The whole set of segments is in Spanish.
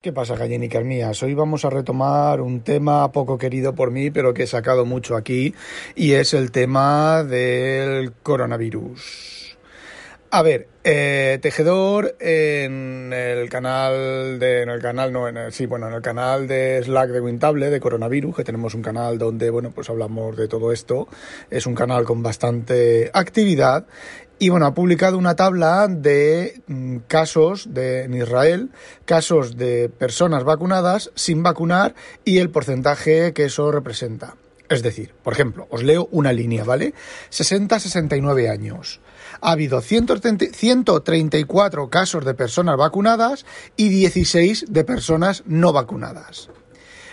¿Qué pasa, gallinicas mías? Hoy vamos a retomar un tema poco querido por mí, pero que he sacado mucho aquí, y es el tema del coronavirus. A ver, eh, Tejedor en el canal de, en el canal no, en sí, bueno, en el canal de Slack de Wintable de coronavirus, que tenemos un canal donde, bueno, pues hablamos de todo esto. Es un canal con bastante actividad y bueno, ha publicado una tabla de mm, casos de, en Israel, casos de personas vacunadas sin vacunar y el porcentaje que eso representa. Es decir, por ejemplo, os leo una línea, ¿vale? 60-69 años. Ha habido 134 casos de personas vacunadas y 16 de personas no vacunadas.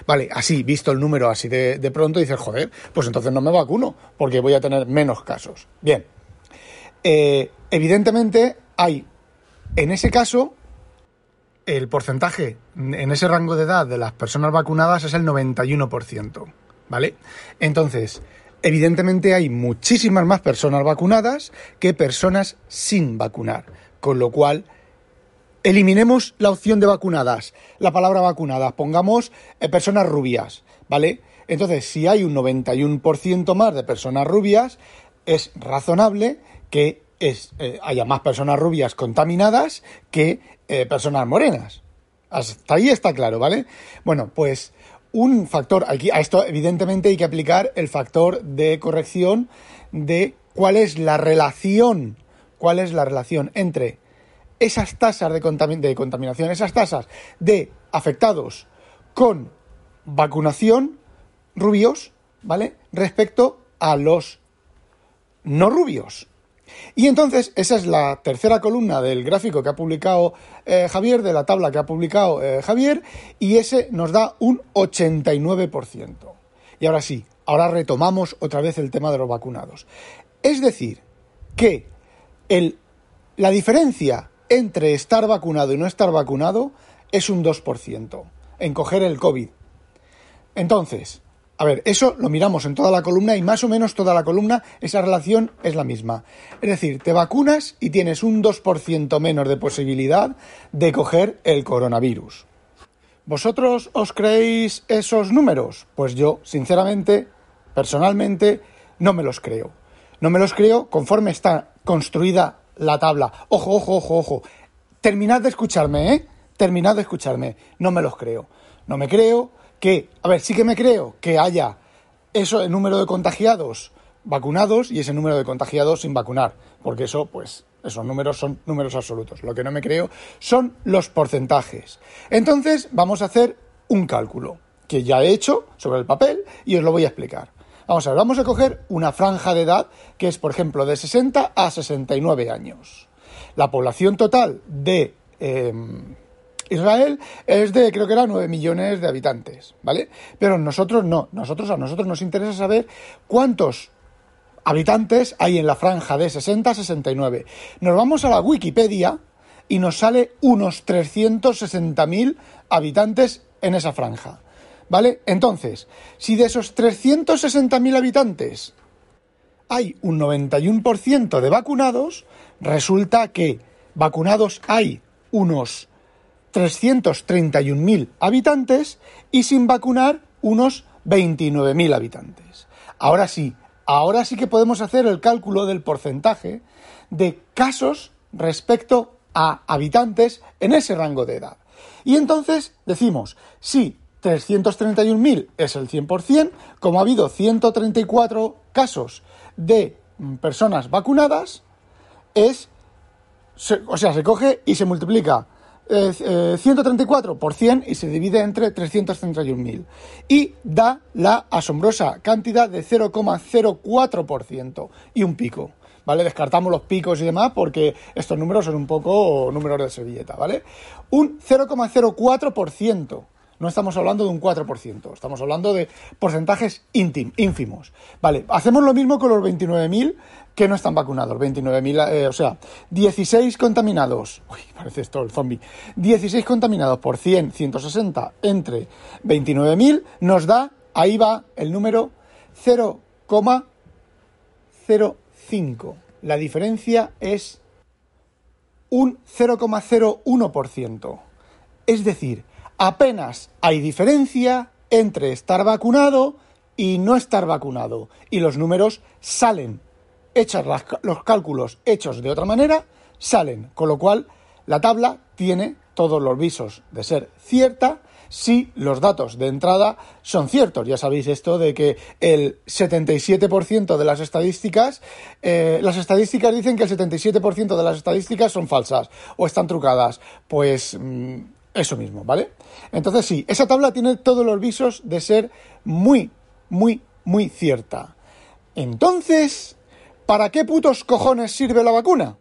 Vale, así, visto el número así de, de pronto, dices, joder, pues entonces no me vacuno, porque voy a tener menos casos. Bien, eh, evidentemente hay, en ese caso, el porcentaje en ese rango de edad de las personas vacunadas es el 91%, ¿vale? Entonces, evidentemente hay muchísimas más personas vacunadas que personas sin vacunar, con lo cual eliminemos la opción de vacunadas, la palabra vacunadas, pongamos eh, personas rubias, ¿vale? Entonces, si hay un 91% más de personas rubias, es razonable que es, eh, haya más personas rubias contaminadas que eh, personas morenas. Hasta ahí está claro, ¿vale? Bueno, pues un factor, aquí a esto evidentemente hay que aplicar el factor de corrección de cuál es la relación, cuál es la relación entre esas tasas de, de contaminación, esas tasas de afectados con vacunación rubios, ¿vale? Respecto a los no rubios. Y entonces, esa es la tercera columna del gráfico que ha publicado eh, Javier, de la tabla que ha publicado eh, Javier, y ese nos da un 89%. Y ahora sí, ahora retomamos otra vez el tema de los vacunados. Es decir, que el, la diferencia entre estar vacunado y no estar vacunado es un 2% en coger el COVID. Entonces, a ver, eso lo miramos en toda la columna y más o menos toda la columna esa relación es la misma. Es decir, te vacunas y tienes un 2% menos de posibilidad de coger el coronavirus. ¿Vosotros os creéis esos números? Pues yo, sinceramente, personalmente, no me los creo. No me los creo conforme está construida la tabla. Ojo, ojo, ojo, ojo. Terminad de escucharme, ¿eh? Terminad de escucharme. No me los creo. No me creo que, a ver, sí que me creo que haya eso, el número de contagiados vacunados y ese número de contagiados sin vacunar, porque eso, pues, esos números son números absolutos. Lo que no me creo son los porcentajes. Entonces, vamos a hacer un cálculo que ya he hecho sobre el papel y os lo voy a explicar. Vamos a ver, vamos a coger una franja de edad que es, por ejemplo, de 60 a 69 años. La población total de em, Israel es de, creo que era 9 millones de habitantes, ¿vale? Pero nosotros no, nosotros a nosotros nos interesa saber cuántos habitantes hay en la franja de 60 a 69. Nos vamos a la Wikipedia y nos sale unos 360.000 habitantes en esa franja, ¿vale? Entonces, si de esos 360.000 habitantes hay un 91% de vacunados, resulta que vacunados hay unos 331.000 habitantes y sin vacunar unos 29.000 habitantes. Ahora sí, ahora sí que podemos hacer el cálculo del porcentaje de casos respecto a habitantes en ese rango de edad. Y entonces decimos, si 331.000 es el 100%, como ha habido 134 casos de personas vacunadas, es, o sea, se coge y se multiplica 134 eh, por 100 y se divide entre 331.000 y da la asombrosa cantidad de 0,04% y un pico. ¿vale? Descartamos los picos y demás porque estos números son un poco números de servilleta, ¿vale? Un 0,04%. No estamos hablando de un 4%, estamos hablando de porcentajes ínfimos. Vale, hacemos lo mismo con los 29.000 que no están vacunados. 29.000, eh, o sea, 16 contaminados. Uy, parece esto el zombie. 16 contaminados por 100, 160 entre 29.000 nos da, ahí va el número 0,05. La diferencia es un 0,01%. Es decir, apenas hay diferencia entre estar vacunado y no estar vacunado. Y los números salen. Hechos los cálculos hechos de otra manera, salen. Con lo cual, la tabla tiene todos los visos de ser cierta si los datos de entrada son ciertos. Ya sabéis esto de que el 77% de las estadísticas, eh, las estadísticas dicen que el 77% de las estadísticas son falsas o están trucadas. Pues mm, eso mismo, ¿vale? Entonces sí, esa tabla tiene todos los visos de ser muy, muy, muy cierta. Entonces, ¿para qué putos cojones sirve la vacuna?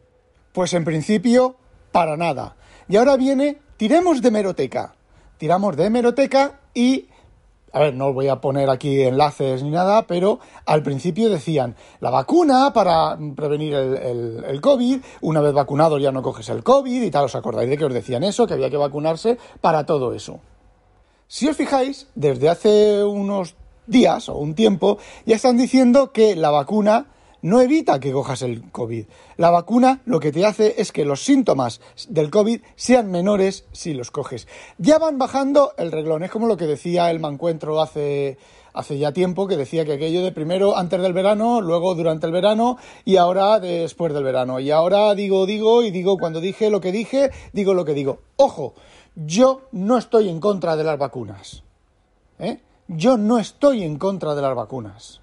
Pues en principio, para nada. Y ahora viene, tiremos de meroteca. Tiramos de hemeroteca y a ver, no os voy a poner aquí enlaces ni nada, pero al principio decían, la vacuna para prevenir el, COVID, una vez vacunado ya no coges el COVID y tal, ¿os acordáis de que os decían eso? Que había que vacunarse para todo eso. Si os fijáis, desde hace unos días o un tiempo, ya están diciendo que la vacuna no evita que cojas el COVID. La vacuna lo que te hace es que los síntomas del COVID sean menores si los coges. Ya van bajando el reglón, es como lo que decía el mancuentro hace, hace ya tiempo, que decía que aquello de primero antes del verano, luego durante el verano y ahora después del verano. Y ahora digo, digo y digo cuando dije lo que dije, digo lo que digo. Ojo, yo no estoy en contra de las vacunas. ¿eh? Yo no estoy en contra de las vacunas.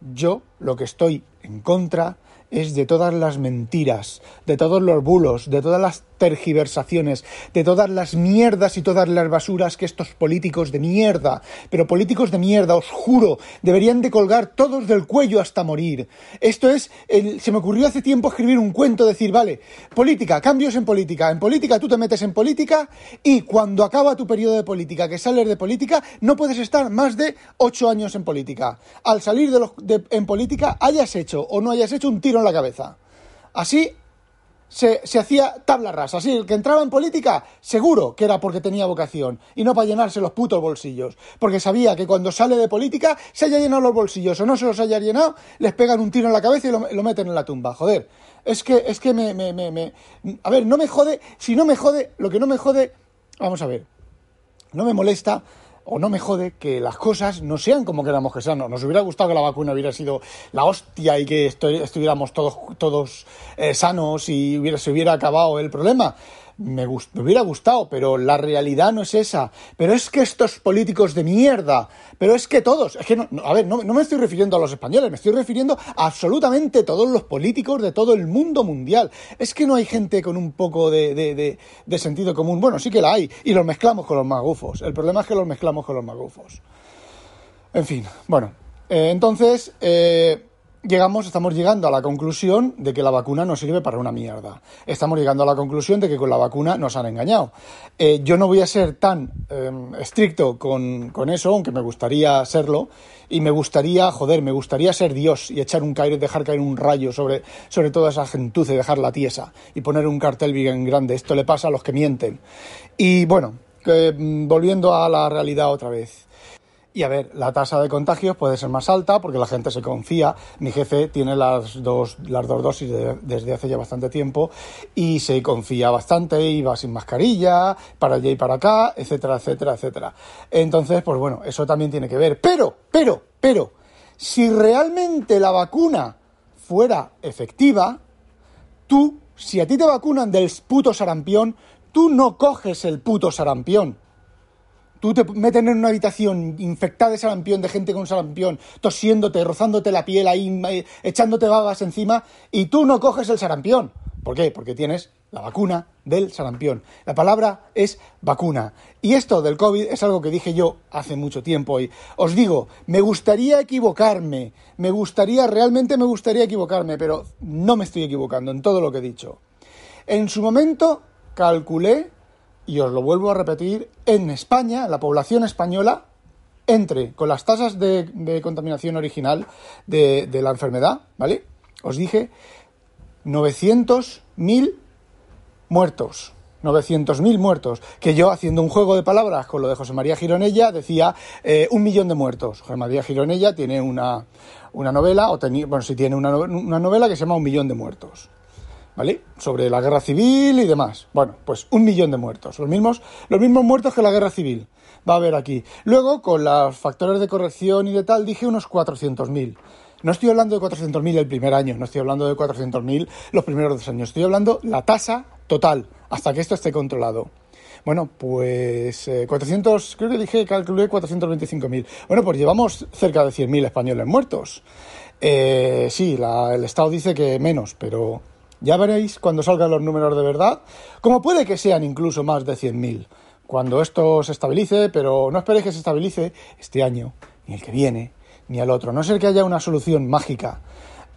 Yo lo que estoy en contra es de todas las mentiras, de todos los bulos, de todas las tergiversaciones, de todas las mierdas y todas las basuras que estos políticos de mierda, pero políticos de mierda, os juro, deberían de colgar todos del cuello hasta morir. Esto es, se me ocurrió hace tiempo escribir un cuento, decir, vale, política, cambios en política, en política tú te metes en política y cuando acaba tu periodo de política, que sales de política, no puedes estar más de ocho años en política. Al salir de, en política, hayas hecho o no hayas hecho un tiro en la cabeza. Así se, hacía tabla rasa. Así, el que entraba en política, seguro que era porque tenía vocación y no para llenarse los putos bolsillos. Porque sabía que cuando sale de política, se haya llenado los bolsillos o no se los haya llenado, les pegan un tiro en la cabeza y lo, meten en la tumba. Joder, es que, es que me, me, me, me. A ver, no me jode. Si no me jode, lo que no me jode. Vamos a ver. No me molesta o no me jode que las cosas no sean como queramos que sean. Nos hubiera gustado que la vacuna hubiera sido la hostia y que estuviéramos todos, todos eh, sanos y hubiera, se hubiera acabado el problema me, hubiera gustado, pero la realidad no es esa. Pero es que estos políticos de mierda, pero es que todos, es que no, a ver, no, me estoy refiriendo a los españoles, me estoy refiriendo a absolutamente todos los políticos de todo el mundo mundial. Es que no hay gente con un poco de, de, de, sentido común. Bueno, sí que la hay, y los mezclamos con los magufos. El problema es que los mezclamos con los magufos. En fin, bueno, eh, entonces, eh, llegamos, estamos llegando a la conclusión de que la vacuna no sirve para una mierda. Estamos llegando a la conclusión de que con la vacuna nos han engañado. Eh, yo no voy a ser tan em, estricto con, eso, aunque me gustaría serlo, y me gustaría, joder, me gustaría ser Dios y echar un dejar caer un rayo sobre, sobre toda esa gentuce, dejarla tiesa y poner un cartel bien grande. Esto le pasa a los que mienten. Y bueno, mm, volviendo a la realidad otra vez. Y a ver, la tasa de contagios puede ser más alta porque la gente se confía. Mi jefe tiene las dos, las dos dosis desde hace ya bastante tiempo y se confía bastante y va sin mascarilla, para allá y para acá, etcétera, etcétera, etcétera. Entonces, pues bueno, eso también tiene que ver. Pero, pero, pero, si realmente la vacuna fuera efectiva, tú, si a ti te vacunan del puto sarampión, tú no coges el puto sarampión Tú te meten en una habitación infectada de sarampión, de gente con sarampión, tosiéndote, rozándote la piel ahí, echándote babas encima, y tú no coges el sarampión. ¿Por qué? Porque tienes la vacuna del sarampión. La palabra es vacuna. Y esto del COVID es algo que dije yo hace mucho tiempo y os digo, me gustaría equivocarme, me gustaría, realmente me gustaría equivocarme, pero no me estoy equivocando en todo lo que he dicho. En su momento calculé, y os lo vuelvo a repetir, en España, la población española, entre con las tasas de, contaminación original de, de la enfermedad, ¿vale? Os dije 900.000 muertos. 900.000 muertos, que yo haciendo un juego de palabras con lo de José María Gironella decía eh, un millón de muertos. José María Gironella tiene una, una novela, o bueno, sí tiene una, una novela que se llama Un millón de muertos. ¿Vale? Sobre la guerra civil y demás. Bueno, pues un millón de muertos. Los mismos, los mismos muertos que la guerra civil. Va a haber aquí. Luego, con los factores de corrección y de tal, dije unos 400.000. No estoy hablando de 400.000 el primer año, no estoy hablando de 400.000 los primeros dos años, estoy hablando la tasa total, hasta que esto esté controlado. Bueno, pues 400, eh, creo que dije, calculé 425.000. Bueno, pues llevamos cerca de 100.000 españoles muertos. Eh, sí, el Estado dice que menos, pero ya veréis cuando salgan los números de verdad, como puede que sean incluso más de 100.000, cuando esto se estabilice, pero no esperéis que se estabilice este año, ni el que viene, ni al otro. No ser que haya una solución mágica,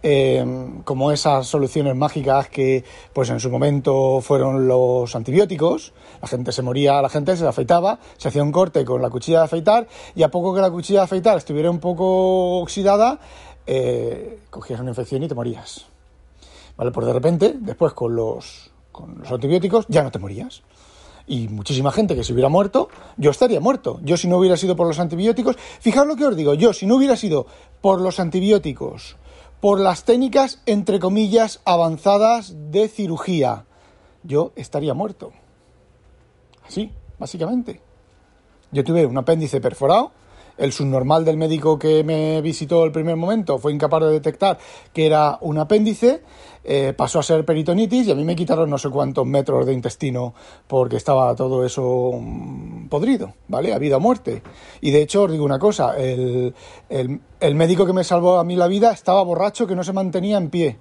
eh, como esas soluciones mágicas que, pues en su momento fueron los antibióticos. La gente se moría, la gente se afeitaba, se hacía un corte con la cuchilla de afeitar y a poco que la cuchilla de afeitar estuviera un poco oxidada, eh, cogías una infección y te morías. ¿Vale? Pues de repente, después con los, con los antibióticos, ya no te morías y muchísima gente que se hubiera muerto, yo estaría muerto. Yo si no hubiera sido por los antibióticos, fijaos lo que os digo, yo si no hubiera sido por los antibióticos, por las técnicas, entre comillas, avanzadas de cirugía, yo estaría muerto. Así, básicamente. Yo tuve un apéndice perforado, el subnormal del médico que me visitó el primer momento fue incapaz de detectar que era un apéndice, eh, pasó a ser peritonitis y a mí me quitaron no sé cuántos metros de intestino porque estaba todo eso mm, podrido, ¿vale? A vida o muerte. Y de hecho, os digo una cosa, el, el médico que me salvó a mí la vida estaba borracho que no se mantenía en pie.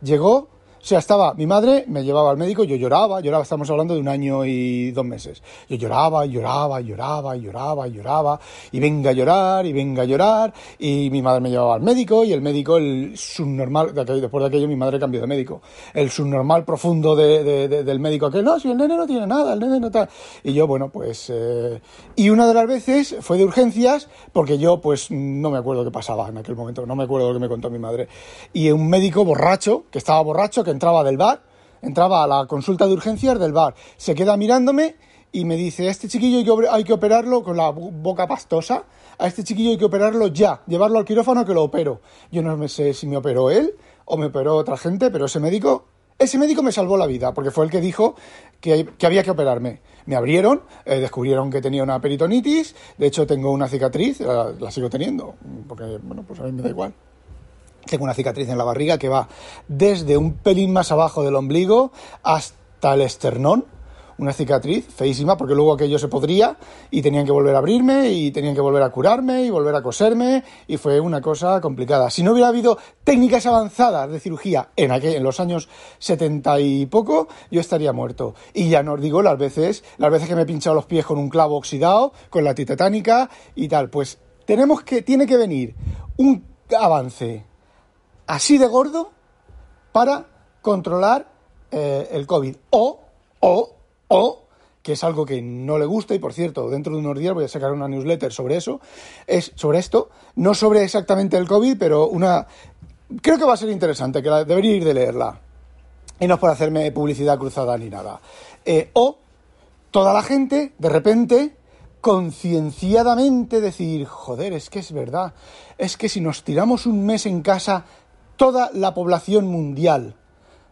Llegó sea, estaba mi madre, me llevaba al médico, yo lloraba, lloraba, estamos hablando de un año y dos meses. Yo lloraba, lloraba, lloraba, lloraba, lloraba, y venga a llorar, y venga a llorar, y mi madre me llevaba al médico, y el médico, el subnormal, después de aquello mi madre cambió de médico, el subnormal profundo de, del médico, que no, si el nene no tiene nada, el nene no está... Y yo, bueno, pues... Eh, y una de las veces fue de urgencias, porque yo, pues, no me acuerdo qué pasaba en aquel momento, no me acuerdo lo que me contó mi madre. Y un médico borracho, que estaba borracho, entraba del bar, entraba a la consulta de urgencias del bar, se queda mirándome y me dice, a este chiquillo hay que, hay que operarlo con la boca pastosa, a este chiquillo hay que operarlo ya, llevarlo al quirófano que lo opero. Yo no sé si me operó él o me operó otra gente, pero ese médico, ese médico me salvó la vida, porque fue el que dijo que, había que operarme. Me abrieron, eh, descubrieron que tenía una peritonitis, de hecho tengo una cicatriz, la, la sigo teniendo, porque, bueno, pues a mí me da igual. Tengo una cicatriz en la barriga que va desde un pelín más abajo del ombligo hasta el esternón. Una cicatriz feísima porque luego aquello se podría y tenían que volver a abrirme y tenían que volver a curarme y volver a coserme y fue una cosa complicada. Si no hubiera habido técnicas avanzadas de cirugía en, aquel, en los años 70 y poco, yo estaría muerto. Y ya no os digo las veces, las veces que me he pinchado los pies con un clavo oxidado, con la titetánica y tal. Pues tenemos que, tiene que venir un avance así de gordo para controlar eh, el COVID. O, o, o, que es algo que no le gusta y por cierto, dentro de unos días voy a sacar una newsletter sobre eso, es sobre esto, no sobre exactamente el COVID, pero una... Creo que va a ser interesante, que la, debería ir de leerla. Y no es por hacerme publicidad cruzada ni nada. Eh, o toda la gente, de repente, concienciadamente decir, joder, es que es verdad, es que si nos tiramos un mes en casa toda la población mundial,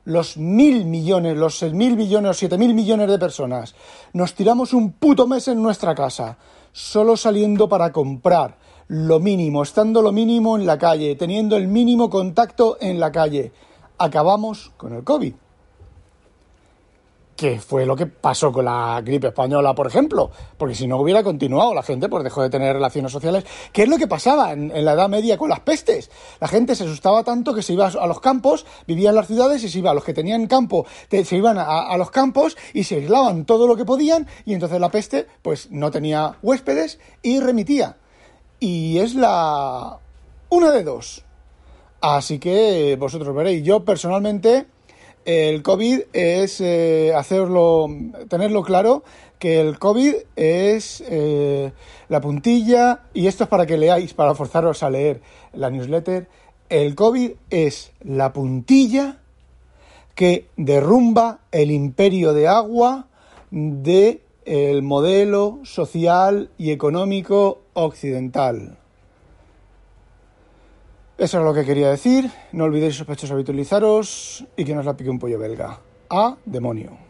los mil millones, los seis mil millones, los siete mil millones de personas, nos tiramos un puto mes en nuestra casa, solo saliendo para comprar lo mínimo, estando lo mínimo en la calle, teniendo el mínimo contacto en la calle, acabamos con el COVID. Que fue lo que pasó con la gripe española, por ejemplo, porque si no hubiera continuado, la gente pues dejó de tener relaciones sociales. ¿Qué es lo que pasaba en, la Edad Media con las pestes? La gente se asustaba tanto que se iba a los campos, vivía en las ciudades y se iba los que tenían campo, se iban a, los campos y se aislaban todo lo que podían y entonces la peste pues no tenía huéspedes y remitía. Y es la... una de dos. Así que vosotros veréis. Yo personalmente el COVID es eh, hacerlo, tenerlo claro, que el COVID es eh, la puntilla, y esto es para que leáis, para forzaros a leer la newsletter, el COVID es la puntilla que derrumba el imperio de agua de el modelo social y económico occidental. Eso es lo que quería decir. No olvidéis sospechosos habitualizaros y que nos la pique un pollo belga. ¡A demonio!